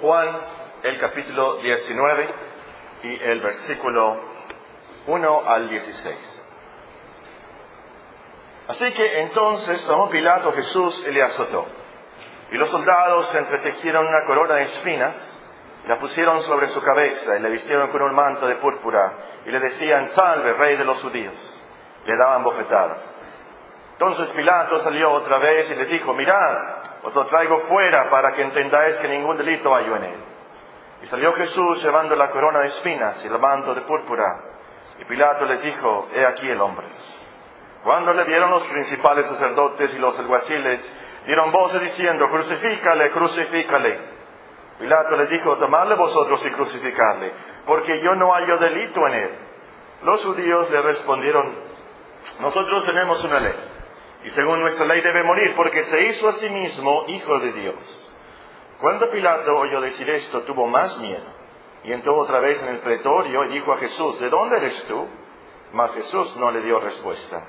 Juan, el capítulo 19 y el versículo 1 al 16. Así que entonces tomó Pilato Jesús y le azotó. Y los soldados entretejieron una corona de espinas, la pusieron sobre su cabeza y le vistieron con un manto de púrpura y le decían, salve, rey de los judíos. Le daban bofetadas. Entonces Pilato salió otra vez y le dijo, mirad, os lo traigo fuera para que entendáis que ningún delito hay en él. Y salió Jesús llevando la corona de espinas y el manto de púrpura. Y Pilato le dijo, he aquí el hombre. Cuando le vieron los principales sacerdotes y los alguaciles, dieron voces diciendo, crucifícale, crucifícale. Pilato le dijo, tomadle vosotros y crucificadle, porque yo no hallo delito en él. Los judíos le respondieron, nosotros tenemos una ley, y según nuestra ley debe morir, porque se hizo a sí mismo hijo de Dios. Cuando Pilato oyó decir esto, tuvo más miedo, y entró otra vez en el pretorio y dijo a Jesús, ¿de dónde eres tú? Mas Jesús no le dio respuesta.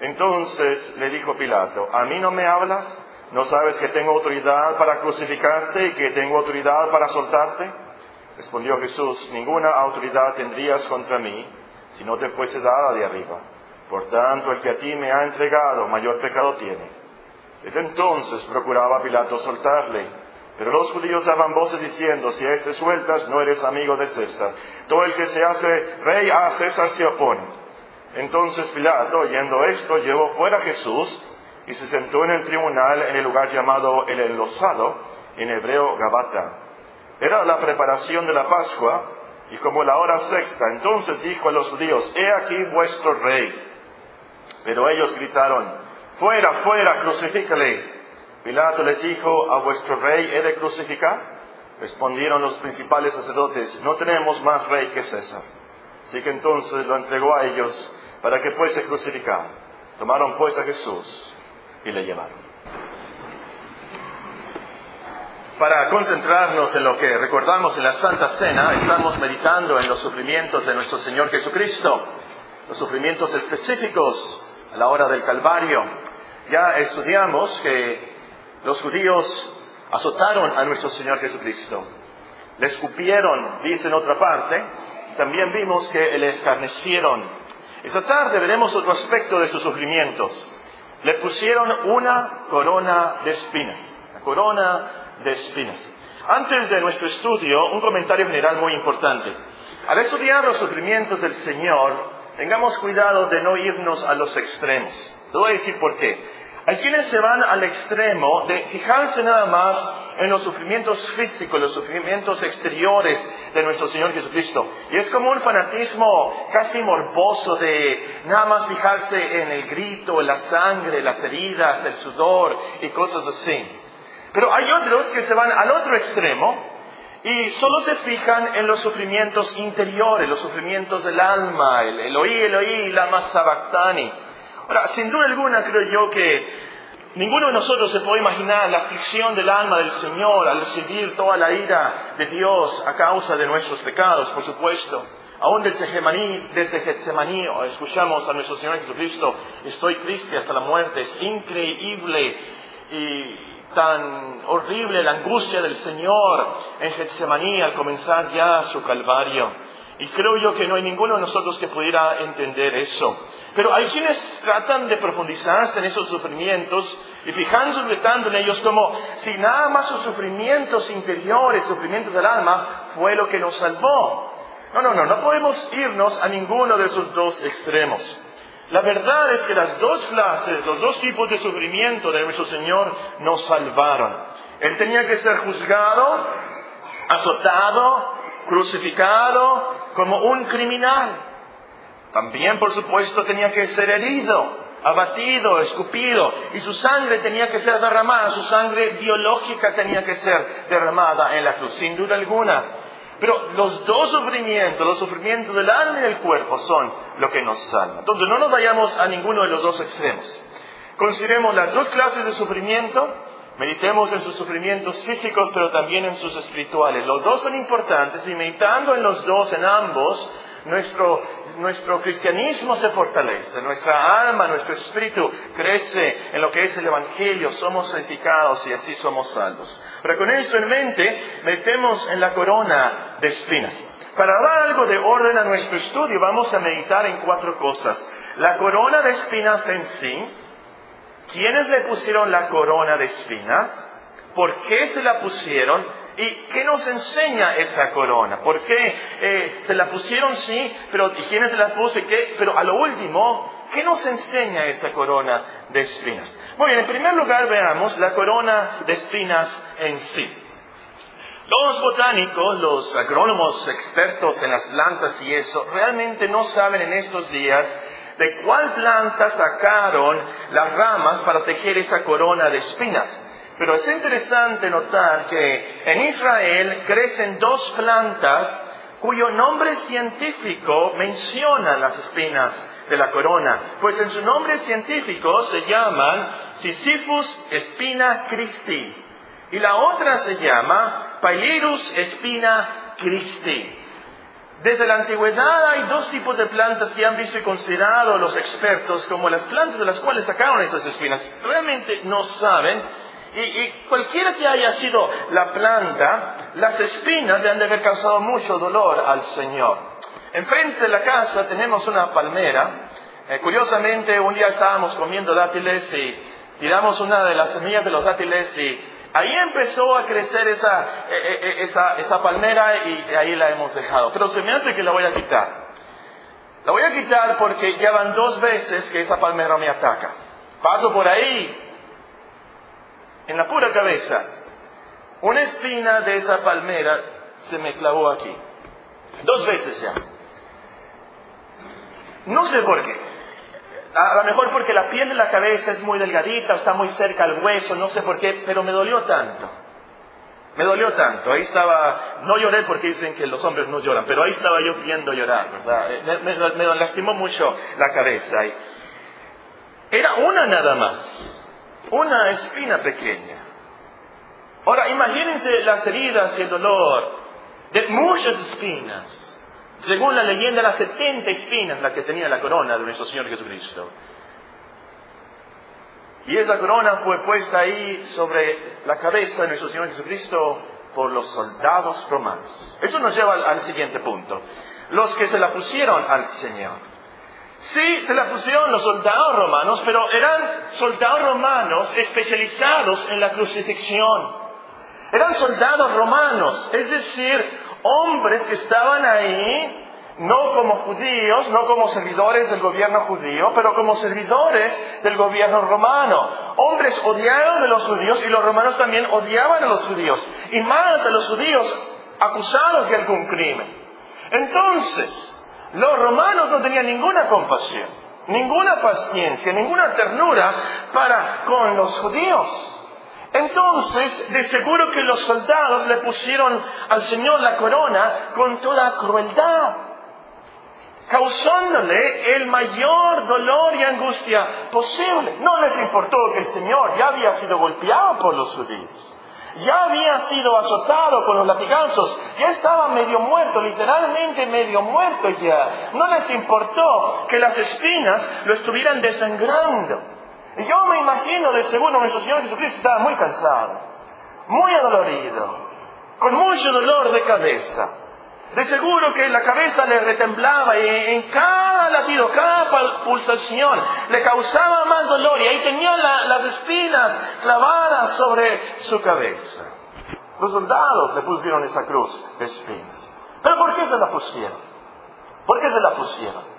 Entonces le dijo Pilato, ¿a mí no me hablas? ¿No sabes que tengo autoridad para crucificarte y que tengo autoridad para soltarte? Respondió Jesús, ninguna autoridad tendrías contra mí si no te fuese dada de arriba. Por tanto, el que a ti me ha entregado mayor pecado tiene. Desde entonces procuraba Pilato soltarle, pero los judíos daban voces diciendo, si a este sueltas no eres amigo de César. Todo el que se hace rey a César se opone. Entonces Pilato, oyendo esto, llevó fuera a Jesús y se sentó en el tribunal en el lugar llamado el enlosado, en hebreo Gabata. Era la preparación de la Pascua y como la hora sexta, entonces dijo a los judíos, he aquí vuestro rey. Pero ellos gritaron, fuera, fuera, crucifícale. Pilato les dijo, ¿a vuestro rey he de crucificar? Respondieron los principales sacerdotes, no tenemos más rey que César. Así que entonces lo entregó a ellos para que fuese crucificado. Tomaron pues a Jesús y le llevaron. Para concentrarnos en lo que recordamos en la Santa Cena, estamos meditando en los sufrimientos de nuestro Señor Jesucristo, los sufrimientos específicos a la hora del Calvario. Ya estudiamos que los judíos azotaron a nuestro Señor Jesucristo, le escupieron, dice en otra parte, también vimos que le escarnecieron esta tarde veremos otro aspecto de sus sufrimientos. Le pusieron una corona de espinas, la corona de espinas. Antes de nuestro estudio, un comentario general muy importante. Al estudiar los sufrimientos del Señor, tengamos cuidado de no irnos a los extremos. Te voy a decir por qué. Hay quienes se van al extremo de fijarse nada más en los sufrimientos físicos, los sufrimientos exteriores de nuestro Señor Jesucristo. Y es como un fanatismo casi morboso de nada más fijarse en el grito, la sangre, las heridas, el sudor y cosas así. Pero hay otros que se van al otro extremo y solo se fijan en los sufrimientos interiores, los sufrimientos del alma, el Eloí, Eloí, la sabactani. Ahora, sin duda alguna creo yo que ninguno de nosotros se puede imaginar la aflicción del alma del Señor al sentir toda la ira de Dios a causa de nuestros pecados, por supuesto. Aún desde Getsemaní, desde Getsemaní escuchamos a nuestro Señor Jesucristo, estoy triste hasta la muerte, es increíble y tan horrible la angustia del Señor en Getsemaní al comenzar ya su calvario. Y creo yo que no hay ninguno de nosotros que pudiera entender eso. Pero hay quienes tratan de profundizarse en esos sufrimientos y fijándose tanto en ellos como si nada más sus sufrimientos interiores, sufrimientos del alma, fue lo que nos salvó. No, no, no, no podemos irnos a ninguno de esos dos extremos. La verdad es que las dos clases, los dos tipos de sufrimiento de nuestro Señor nos salvaron. Él tenía que ser juzgado, azotado, crucificado como un criminal. También, por supuesto, tenía que ser herido, abatido, escupido, y su sangre tenía que ser derramada, su sangre biológica tenía que ser derramada en la cruz, sin duda alguna. Pero los dos sufrimientos, los sufrimientos del alma y del cuerpo, son lo que nos salva. Entonces, no nos vayamos a ninguno de los dos extremos. Consideremos las dos clases de sufrimiento, meditemos en sus sufrimientos físicos, pero también en sus espirituales. Los dos son importantes y meditando en los dos, en ambos, nuestro, nuestro cristianismo se fortalece, nuestra alma, nuestro espíritu crece en lo que es el Evangelio, somos santificados y así somos salvos. Pero con esto en mente, metemos en la corona de espinas. Para dar algo de orden a nuestro estudio, vamos a meditar en cuatro cosas. La corona de espinas en sí, ¿quiénes le pusieron la corona de espinas? ¿Por qué se la pusieron? ¿Y qué nos enseña esa corona? ¿Por qué eh, se la pusieron sí, pero ¿y quiénes se la puso? ¿Y qué? Pero a lo último, ¿qué nos enseña esa corona de espinas? Muy bien, en primer lugar veamos la corona de espinas en sí. Los botánicos, los agrónomos expertos en las plantas y eso, realmente no saben en estos días de cuál planta sacaron las ramas para tejer esa corona de espinas. Pero es interesante notar que en Israel crecen dos plantas cuyo nombre científico menciona las espinas de la corona, pues en su nombre científico se llaman Sisyphus espina Christi y la otra se llama Pailirus espina Christi. Desde la antigüedad hay dos tipos de plantas que han visto y considerado los expertos como las plantas de las cuales sacaron esas espinas. Realmente no saben. Y, cualquiera que haya sido la planta, las espinas le han de haber causado mucho dolor al Señor. Enfrente de la casa tenemos una palmera. Eh, curiosamente, un día estábamos comiendo dátiles y tiramos una de las semillas de los dátiles y Ahí empezó a crecer esa, eh, eh, eh, esa, esa palmera y ahí la hemos dejado. Pero se me hace que la voy a quitar. La voy a quitar porque ya van dos veces que esa palmera me ataca. Paso por ahí, en la pura cabeza. Una espina de esa palmera se me clavó aquí. Dos veces ya. No sé por qué. A lo mejor porque la piel de la cabeza es muy delgadita, está muy cerca al hueso, no sé por qué, pero me dolió tanto. Me dolió tanto. Ahí estaba, no lloré porque dicen que los hombres no lloran, pero ahí estaba yo viendo llorar, ¿verdad? Eh, me, lastimó mucho la cabeza. Era una nada más, una espina pequeña. Ahora, imagínense las heridas y el dolor de muchas espinas según la leyenda, las 70 espinas la que tenía la corona de nuestro Señor Jesucristo. Y esa corona fue puesta ahí sobre la cabeza de nuestro Señor Jesucristo por los soldados romanos. Eso nos lleva al, siguiente punto. Los que se la pusieron al Señor. Sí, se la pusieron los soldados romanos, pero eran soldados romanos especializados en la crucifixión. Eran soldados romanos, es decir, hombres que estaban ahí no como judíos, no como servidores del gobierno judío, pero como servidores del gobierno romano. Hombres odiados de los judíos y los romanos también odiaban a los judíos, y más a los judíos acusados de algún crimen. Entonces, los romanos no tenían ninguna compasión, ninguna paciencia, ninguna ternura para con los judíos. Entonces, de seguro que los soldados le pusieron al Señor la corona con toda crueldad, causándole el mayor dolor y angustia posible. No les importó que el Señor ya había sido golpeado por los judíos. Ya había sido azotado con los latigazos, ya estaba medio muerto, literalmente medio muerto ya. No les importó que las espinas lo estuvieran desangrando. Y yo me imagino, de seguro, nuestro Señor Jesucristo estaba muy cansado, muy adolorido, con mucho dolor de cabeza. De seguro que la cabeza le retemblaba y en cada latido, cada pulsación le causaba más dolor y tenía las espinas clavadas sobre su cabeza. Los soldados le pusieron esa cruz de espinas. ¿Pero por qué se la pusieron? ¿Por qué se la pusieron?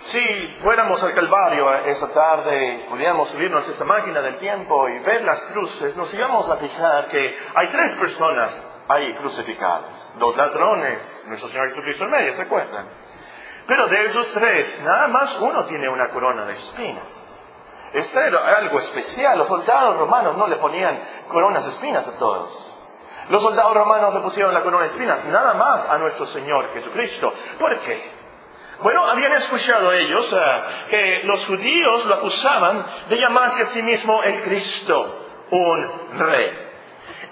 Si fuéramos al Calvario esa tarde, pudiéramos subirnos a esa máquina del tiempo y ver las cruces, nos íbamos a fijar que hay tres personas ahí crucificadas. Dos ladrones, nuestro Señor Jesucristo en medio, ¿se acuerdan? Pero de esos tres, nada más uno tiene una corona de espinas. Esto era algo especial. Los soldados romanos no le ponían coronas de espinas a todos. Los soldados romanos le pusieron la corona de espinas nada más a nuestro Señor Jesucristo. ¿Por qué? Bueno, habían escuchado ellos eh, que los judíos lo acusaban de llamarse a sí mismo el Cristo, un rey.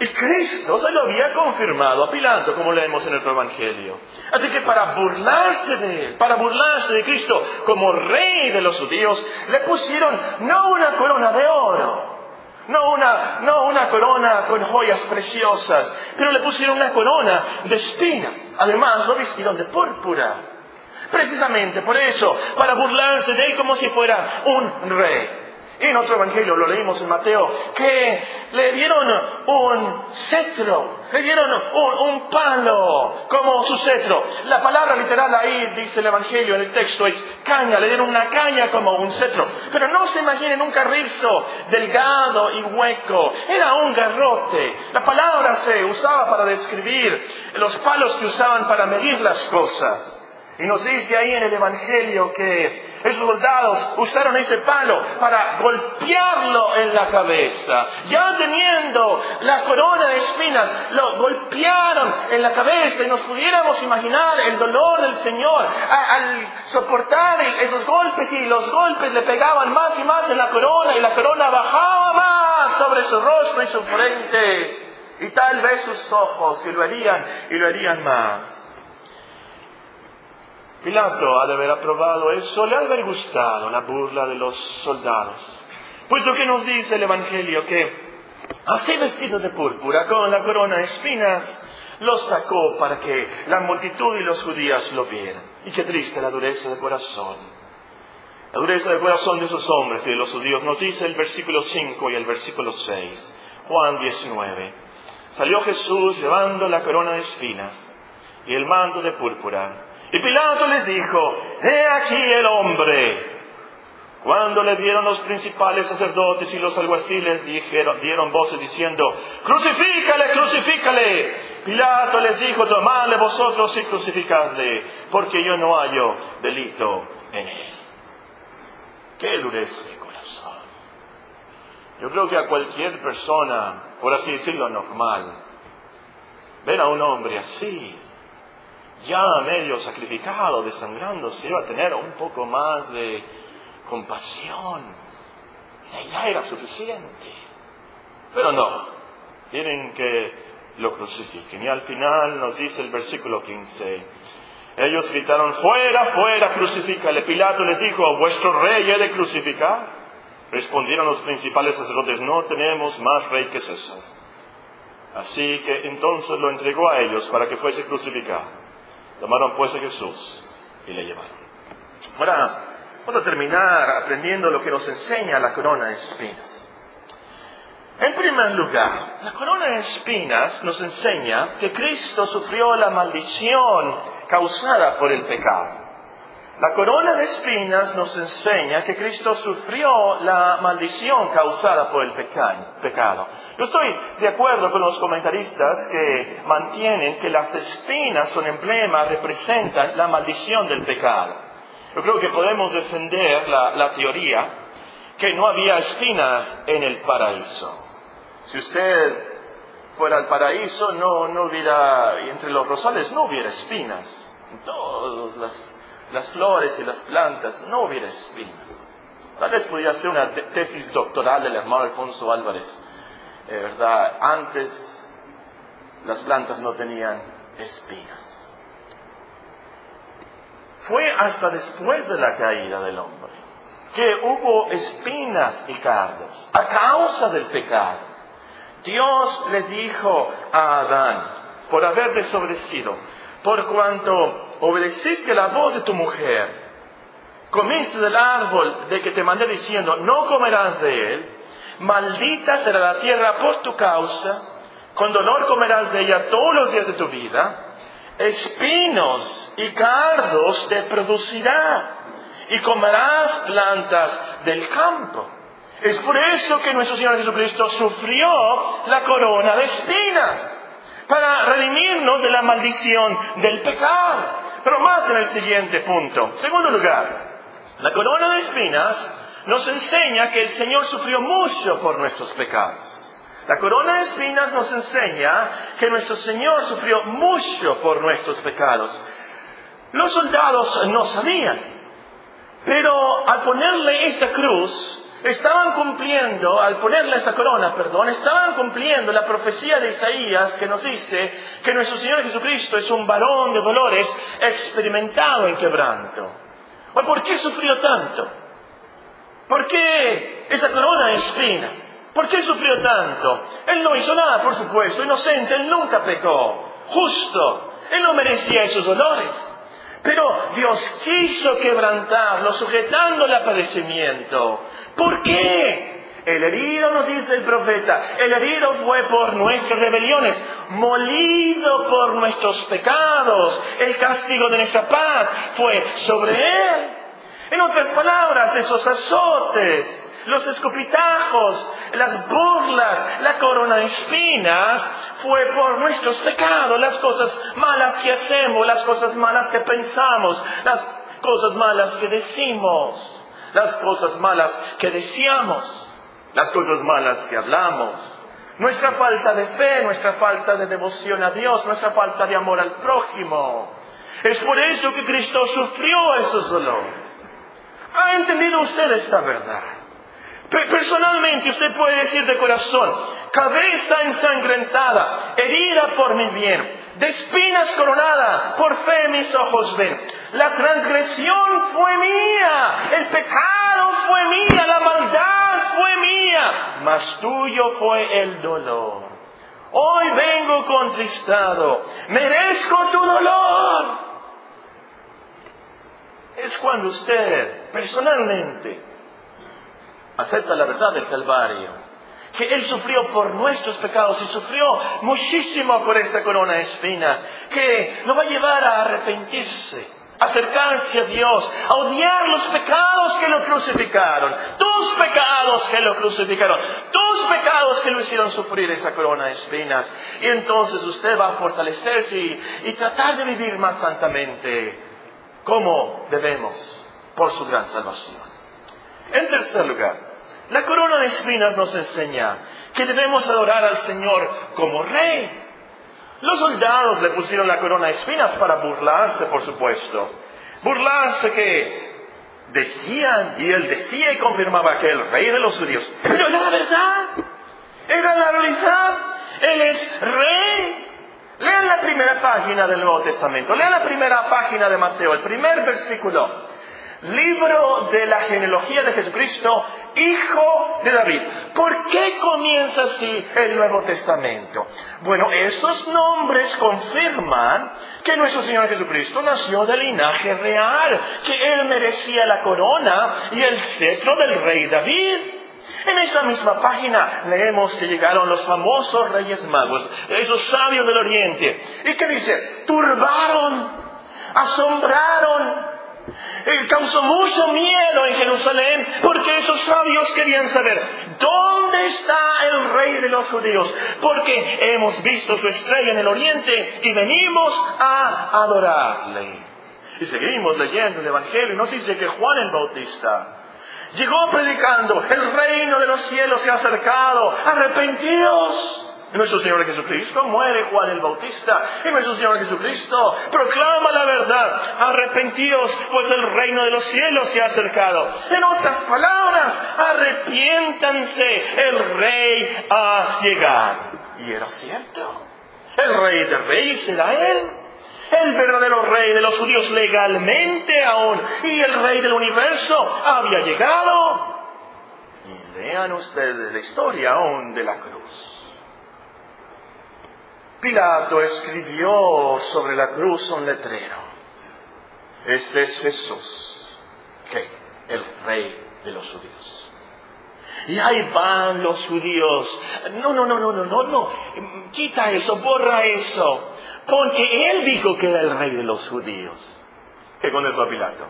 Y Cristo se lo había confirmado a Pilato, como leemos en el Evangelio. Así que para burlarse de él, para burlarse de Cristo como rey de los judíos, le pusieron no una corona de oro, no una, no una corona con joyas preciosas, pero le pusieron una corona de espinas. Además, lo vistieron de púrpura. Precisamente por eso, para burlarse de él como si fuera un rey. En otro evangelio, lo leímos en Mateo, que le dieron un cetro, le dieron un, palo como su cetro. La palabra literal ahí, dice el evangelio en el texto, es caña, le dieron una caña como un cetro. Pero no se imaginen un carrizo delgado y hueco, era un garrote. La palabra se usaba para describir los palos que usaban para medir las cosas. Y nos dice ahí en el Evangelio que esos soldados usaron ese palo para golpearlo en la cabeza. Ya teniendo la corona de espinas, lo golpearon en la cabeza y nos pudiéramos imaginar el dolor del Señor al soportar esos golpes y los golpes le pegaban más y más en la corona y la corona bajaba más sobre su rostro y su frente. Y tal vez sus ojos y lo harían y lo harían más. Pilato de haber aprobado eso, le ha haber gustado la burla de los soldados. Pues lo que nos dice el Evangelio, que así vestido de púrpura, con la corona de espinas, los sacó para que la multitud y los judíos lo vieran. Y qué triste la dureza de corazón. La dureza de corazón de esos hombres de los judíos nos dice el versículo 5 y el versículo 6. Juan 19. Salió Jesús llevando la corona de espinas y el manto de púrpura y Pilato les dijo, he aquí el hombre. Cuando le dieron los principales sacerdotes y los alguaciles, dijeron, dieron voces diciendo, crucifícale, crucifícale. Pilato les dijo, tomadle vosotros y crucificadle, porque yo no hallo delito en él. Qué dureza de corazón. Yo creo que a cualquier persona, por así decirlo, normal, ver a un hombre así, ya medio sacrificado, desangrándose, iba a tener un poco más de compasión. Ya era suficiente. Pero no, quieren que lo crucifiquen. Y al final nos dice el versículo 15, ellos gritaron, fuera, fuera, crucifícale. Pilato les dijo, ¿vuestro rey he de crucificar? Respondieron los principales sacerdotes, no tenemos más rey que César. Así que entonces lo entregó a ellos para que fuese crucificado. Tomaron pues a Jesús y le llevaron. Ahora, vamos a terminar aprendiendo lo que nos enseña la corona de espinas. En primer lugar, la corona de espinas nos enseña que Cristo sufrió la maldición causada por el pecado. La corona de espinas nos enseña que Cristo sufrió la maldición causada por el pecado. Yo estoy de acuerdo con los comentaristas que mantienen que las espinas son emblema, representan la maldición del pecado. Yo creo que podemos defender la, teoría que no había espinas en el paraíso. Si usted fuera al paraíso, no, no hubiera, entre los rosales no hubiera espinas. En todas las, las flores y las plantas no hubiera espinas. Tal vez pudiera ser una tesis doctoral del hermano Alfonso Álvarez ¿verdad? Antes las plantas no tenían espinas. Fue hasta después de la caída del hombre que hubo espinas y cardos a causa del pecado. Dios le dijo a Adán, por haber desobedecido, por cuanto obedeciste la voz de tu mujer, comiste del árbol de que te mandé diciendo, no comerás de él, maldita será la tierra por tu causa, con dolor comerás de ella todos los días de tu vida, espinos y cardos te producirá, y comerás plantas del campo. Es por eso que nuestro Señor Jesucristo sufrió la corona de espinas, para redimirnos de la maldición del pecado. Pero más en el siguiente punto. Segundo lugar, la corona de espinas nos enseña que el Señor sufrió mucho por nuestros pecados. La corona de espinas nos enseña que nuestro Señor sufrió mucho por nuestros pecados. Los soldados no sabían, pero al ponerle esa cruz, estaban cumpliendo, al ponerle esa corona, perdón, estaban cumpliendo la profecía de Isaías que nos dice que nuestro Señor Jesucristo es un varón de dolores experimentado en quebranto. ¿Por qué sufrió tanto? ¿Por qué esa corona de espinas? ¿Por qué sufrió tanto? Él no hizo nada, por supuesto, inocente, él nunca pecó, justo, él no merecía esos dolores. Pero Dios quiso quebrantarlo, sujetándole al padecimiento. ¿Por qué? El herido, nos dice el profeta, el herido fue por nuestras rebeliones, molido por nuestros pecados. El castigo de nuestra paz fue sobre él. En otras palabras, esos azotes, los escopitajos, las burlas, la corona de espinas, fue por nuestros pecados, las cosas malas que hacemos, las cosas malas que pensamos, las cosas malas que decimos, las cosas malas que deseamos, las cosas malas que hablamos. Nuestra falta de fe, nuestra falta de devoción a Dios, nuestra falta de amor al prójimo. Es por eso que Cristo sufrió esos dolores. ¿Ha entendido usted esta verdad? Personalmente usted puede decir de corazón, cabeza ensangrentada, herida por mi bien, de espinas coronada, por fe mis ojos ven. La transgresión fue mía, el pecado fue mía, la maldad fue mía, mas tuyo fue el dolor. Hoy vengo contristado, merezco tu dolor es cuando usted personalmente acepta la verdad del Calvario, que Él sufrió por nuestros pecados y sufrió muchísimo por esta corona de espinas, que lo va a llevar a arrepentirse, acercarse a Dios, a odiar los pecados que lo crucificaron, tus pecados que lo crucificaron, tus pecados que lo hicieron sufrir esta corona de espinas. Y entonces usted va a fortalecerse y tratar de vivir más santamente como debemos por su gran salvación. En tercer lugar, la corona de espinas nos enseña que debemos adorar al Señor como Rey. Los soldados le pusieron la corona de espinas para burlarse, por supuesto. Burlarse que decían, y él decía y confirmaba que el rey de los judíos. Pero la verdad, era la realidad, él es rey. Lean la primera página del Nuevo Testamento, lean la primera página de Mateo, el primer versículo. Libro de la genealogía de Jesucristo, hijo de David. ¿Por qué comienza así el Nuevo Testamento? Bueno, esos nombres confirman que nuestro Señor Jesucristo nació del linaje real, que Él merecía la corona y el cetro del rey David. En esa misma página leemos que llegaron los famosos reyes magos, esos sabios del oriente. ¿Y qué dice? Turbaron, asombraron, causó mucho miedo en Jerusalén porque esos sabios querían saber dónde está el rey de los judíos, porque hemos visto su estrella en el oriente y venimos a adorarle. Y seguimos leyendo el Evangelio y nos dice que Juan el Bautista Llegó predicando, el reino de los cielos se ha acercado, arrepentidos. Nuestro Señor Jesucristo muere Juan el Bautista y nuestro Señor Jesucristo proclama la verdad. Arrepentidos, pues el reino de los cielos se ha acercado. En otras palabras, arrepiéntanse, el rey ha llegado. Y era cierto. El rey de reyes será él el verdadero rey de los judíos legalmente aún, y el rey del universo había llegado. Y vean ustedes la historia aún de la cruz. Pilato escribió sobre la cruz un letrero. Este es Jesús, que el rey de los judíos. Y ahí van los judíos. No, no, no, no, no, no, no. Quita eso, borra eso. Porque él dijo que era el rey de los judíos. ¿Qué con eso a Pilato?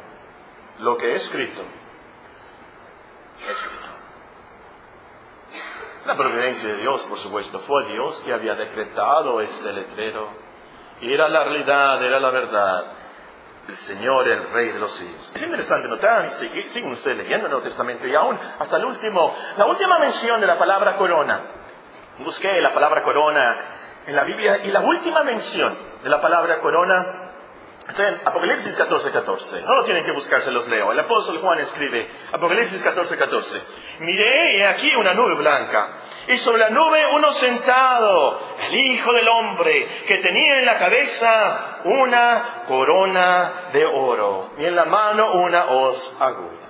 Lo que he escrito, escrito. La providencia de Dios, por supuesto, fue Dios que había decretado ese letrero. Era la realidad, era la verdad. El Señor, el Rey de los judíos. Es interesante notar, siguen ustedes leyendo el Nuevo Testamento y aún hasta el último, la última mención de la palabra corona. Busqué la palabra corona en la Biblia. Y la última mención de la palabra corona Apocalipsis 14, 14. No lo tienen que buscar, se los leo. El apóstol Juan escribe, Apocalipsis 14, 14. Miré y aquí una nube blanca. Y sobre la nube uno sentado, el Hijo del Hombre, que tenía en la cabeza una corona de oro y en la mano una hoz aguda.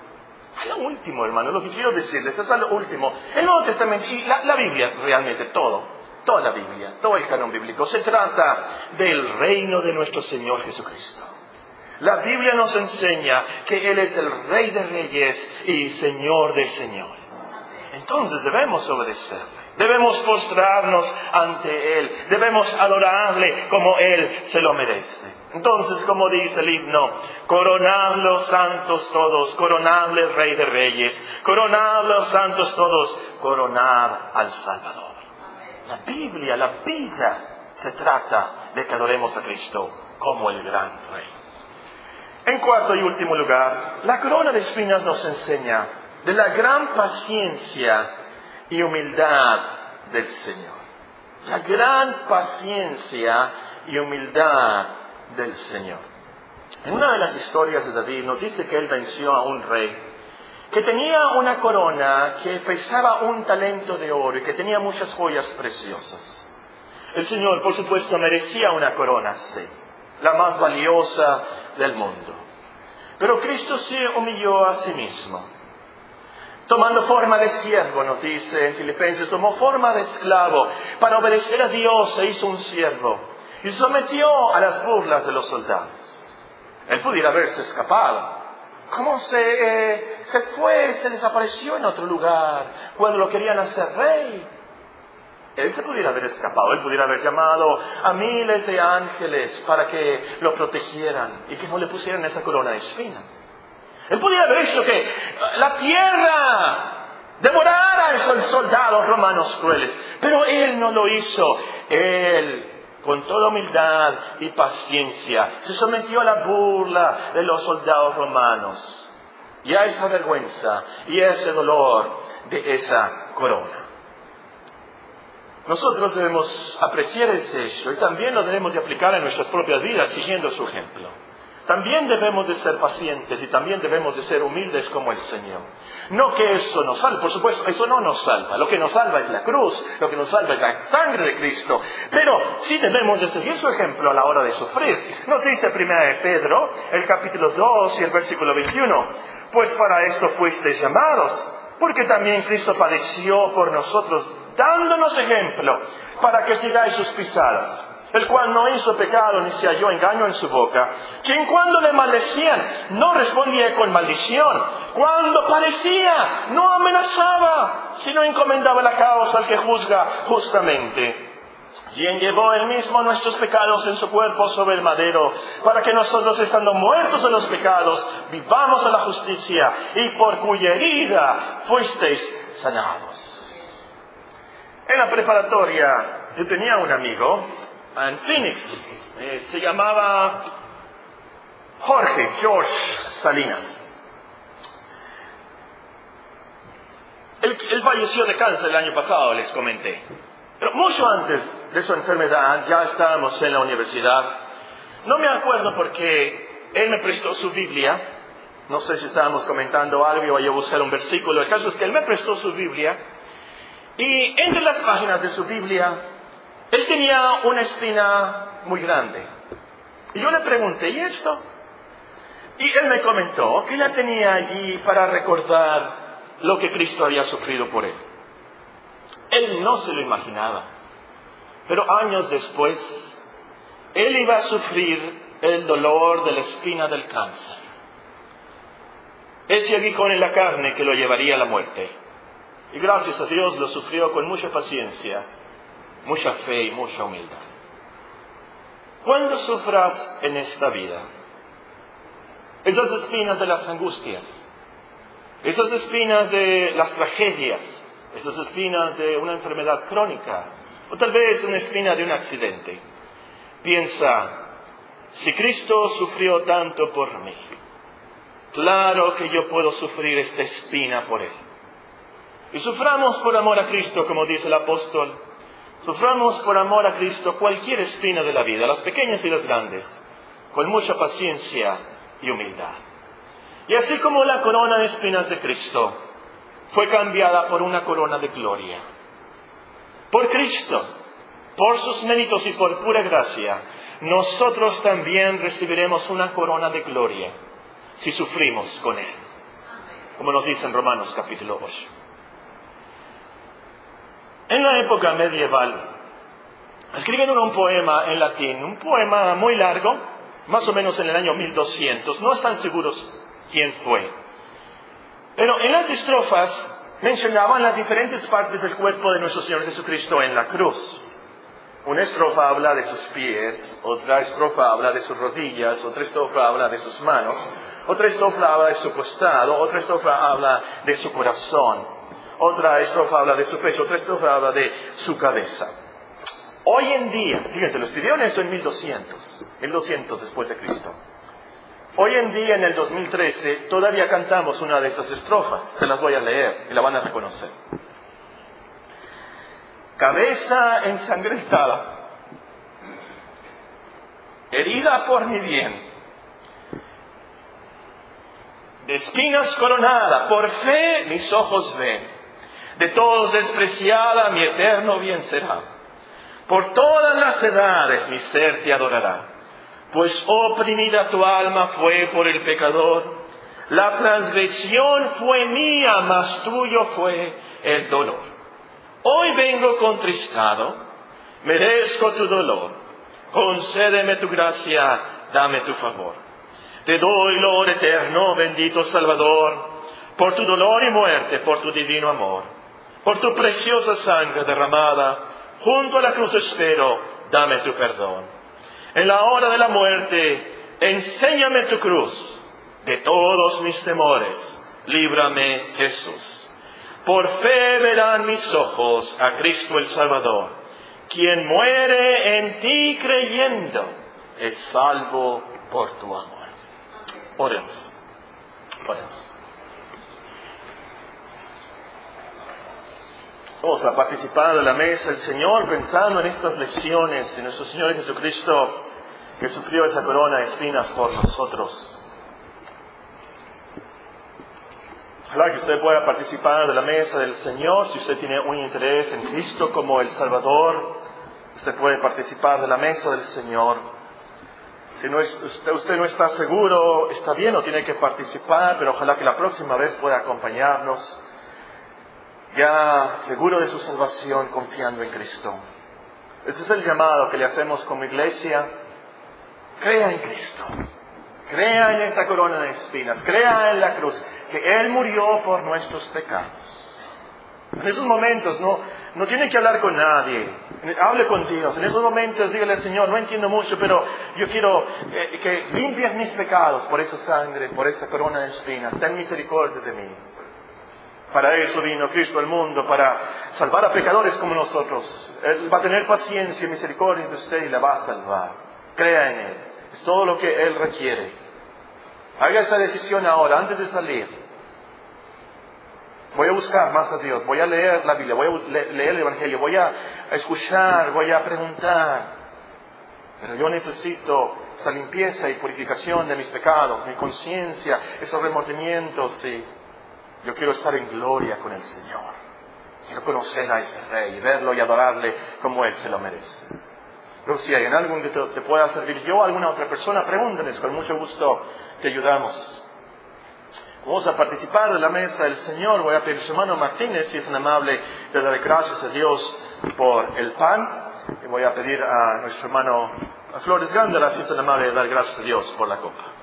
Es lo último, hermano, lo que quiero decirles es lo último. El Nuevo Testamento y la Biblia, realmente todo toda la Biblia, todo el canon bíblico, se trata del reino de nuestro Señor Jesucristo. La Biblia nos enseña que Él es el Rey de Reyes y Señor de Señores. Entonces debemos obedecerle, debemos postrarnos ante Él, debemos adorarle como Él se lo merece. Entonces, como dice el himno, coronad los santos todos, coronadle Rey de Reyes, coronad los santos todos, coronad al Salvador. La Biblia, la vida, se trata de que adoremos a Cristo como el gran Rey. En cuarto y último lugar, la corona de espinas nos enseña de la gran paciencia y humildad del Señor. La gran paciencia y humildad del Señor. En una de las historias de David nos dice que él venció a un rey que tenía una corona que pesaba un talento de oro y que tenía muchas joyas preciosas. El Señor, por supuesto, merecía una corona, sí, la más valiosa del mundo. Pero Cristo se humilló a sí mismo. Tomando forma de siervo, nos dice en Filipenses, tomó forma de esclavo. Para obedecer a Dios se hizo un siervo y sometió a las burlas de los soldados. Él pudiera haberse escapado, cómo se, eh, se fue, se desapareció en otro lugar cuando lo querían hacer rey. Él se pudiera haber escapado, él pudiera haber llamado a miles de ángeles para que lo protegieran y que no le pusieran esa corona de espinas. Él pudiera haber hecho que la tierra devorara a esos soldados romanos crueles, pero él no lo hizo. Él con toda humildad y paciencia, se sometió a la burla de los soldados romanos y a esa vergüenza y a ese dolor de esa corona. Nosotros debemos apreciar ese hecho y también lo debemos de aplicar en nuestras propias vidas siguiendo su ejemplo. También debemos de ser pacientes y también debemos de ser humildes como el Señor. No que eso nos salve, por supuesto, eso no nos salva. Lo que nos salva es la cruz, lo que nos salva es la sangre de Cristo. Pero sí debemos de seguir su ejemplo a la hora de sufrir. Nos dice primera de Pedro, el capítulo 2 y el versículo 21. Pues para esto fuisteis llamados, porque también Cristo padeció por nosotros, dándonos ejemplo, para que sigáis sus pisadas el cual no hizo pecado ni se halló engaño en su boca, quien cuando le maldecían no respondía con maldición, cuando parecía no amenazaba, sino encomendaba la causa al que juzga justamente. Quien llevó él mismo nuestros pecados en su cuerpo sobre el madero, para que nosotros, estando muertos en los pecados, vivamos a la justicia, y por cuya herida fuisteis sanados. En la preparatoria yo tenía un amigo en Phoenix. Eh, se llamaba Jorge, George Salinas. Él, falleció de cáncer el año pasado, les comenté. Pero mucho antes de su enfermedad, ya estábamos en la universidad. No me acuerdo porque él me prestó su Biblia. No sé si estábamos comentando algo o yo buscar un versículo. El caso es que él me prestó su Biblia. Y entre las páginas de su Biblia él tenía una espina muy grande. Y yo le pregunté, ¿y esto? Y él me comentó que la tenía allí para recordar lo que Cristo había sufrido por él. Él no se lo imaginaba. Pero años después, él iba a sufrir el dolor de la espina del cáncer. Ese aguijón en la carne que lo llevaría a la muerte. Y gracias a Dios lo sufrió con mucha paciencia mucha fe y mucha humildad. Cuando sufras en esta vida, esas espinas de las angustias, esas espinas de las tragedias, esas espinas de una enfermedad crónica, o tal vez una espina de un accidente, piensa, si Cristo sufrió tanto por mí, claro que yo puedo sufrir esta espina por Él. Y suframos por amor a Cristo, como dice el apóstol, Suframos por amor a Cristo cualquier espina de la vida, las pequeñas y las grandes, con mucha paciencia y humildad. Y así como la corona de espinas de Cristo fue cambiada por una corona de gloria, por Cristo, por sus méritos y por pura gracia, nosotros también recibiremos una corona de gloria si sufrimos con Él, como nos dice en Romanos capítulo 8. En la época medieval, escribieron un poema en latín, un poema muy largo, más o menos en el año 1200, no están seguros quién fue. Pero en las estrofas mencionaban las diferentes partes del cuerpo de nuestro Señor Jesucristo en la cruz. Una estrofa habla de sus pies, otra estrofa habla de sus rodillas, otra estrofa habla de sus manos, otra estrofa habla de su costado, otra estrofa habla de su corazón, otra estrofa habla de su pecho, otra estrofa habla de su cabeza. Hoy en día, fíjense, lo escribieron esto en 1200, 1200 después de Cristo. Hoy en día, en el 2013, todavía cantamos una de esas estrofas. Se las voy a leer y la van a reconocer. Cabeza ensangrentada, herida por mi bien, de espinas coronada, por fe mis ojos ven, de todos despreciada mi eterno bien será. Por todas las edades mi ser te adorará pues oprimida tu alma fue por el pecador. La transgresión fue mía, mas tuyo fue el dolor. Hoy vengo contristado, merezco tu dolor. Concédeme tu gracia, dame tu favor. Te doy lo eterno, bendito Salvador, por tu dolor y muerte, por tu divino amor, por tu preciosa sangre derramada, junto a la cruz espero, dame tu perdón en la hora de la muerte, enséñame tu cruz. De todos mis temores, líbrame Jesús. Por fe verán mis ojos a Cristo el Salvador. Quien muere en ti creyendo es salvo por tu amor. Oremos. Oremos. Vamos a participar de la mesa del Señor pensando en estas lecciones de nuestro Señor Jesucristo que sufrió esa corona de espinas por nosotros. Ojalá que usted pueda participar de la mesa del Señor. Si usted tiene un interés en Cristo como el Salvador, usted puede participar de la mesa del Señor. Si usted, usted, no está seguro, está bien, no tiene que participar, pero ojalá que la próxima vez pueda acompañarnos, ya seguro de su salvación, confiando en Cristo. Ese es el llamado que le hacemos como iglesia Crea en Cristo. Crea en esa corona de espinas. Crea en la cruz. Que Él murió por nuestros pecados. En esos momentos no, no tiene que hablar con nadie. Hable con Dios. En esos momentos dígale, Señor, no entiendo mucho, pero yo quiero eh, que limpies mis pecados por esa sangre, por esa corona de espinas. Ten misericordia de mí. Para eso vino Cristo al mundo, para salvar a pecadores como nosotros. Él va a tener paciencia y misericordia de usted y la va a salvar. Crea en Él. Es todo lo que Él requiere. Haga esa decisión ahora, antes de salir. Voy a buscar más a Dios, voy a leer la Biblia, voy a leer el Evangelio, voy a escuchar, voy a preguntar. Pero yo necesito esa limpieza y purificación de mis pecados, mi conciencia, esos remordimientos. Y yo quiero estar en gloria con el Señor. Quiero conocer a ese Rey, verlo y adorarle como Él se lo merece. Pero si hay en algo que te, pueda servir yo alguna otra persona, pregúntenes, con mucho gusto te ayudamos. Vamos a participar de la mesa del Señor. Voy a pedir a su hermano Martínez, si es tan amable, de darle gracias a Dios por el pan. Y voy a pedir a nuestro hermano Flores Gándara, si es tan amable, de dar gracias a Dios por la copa.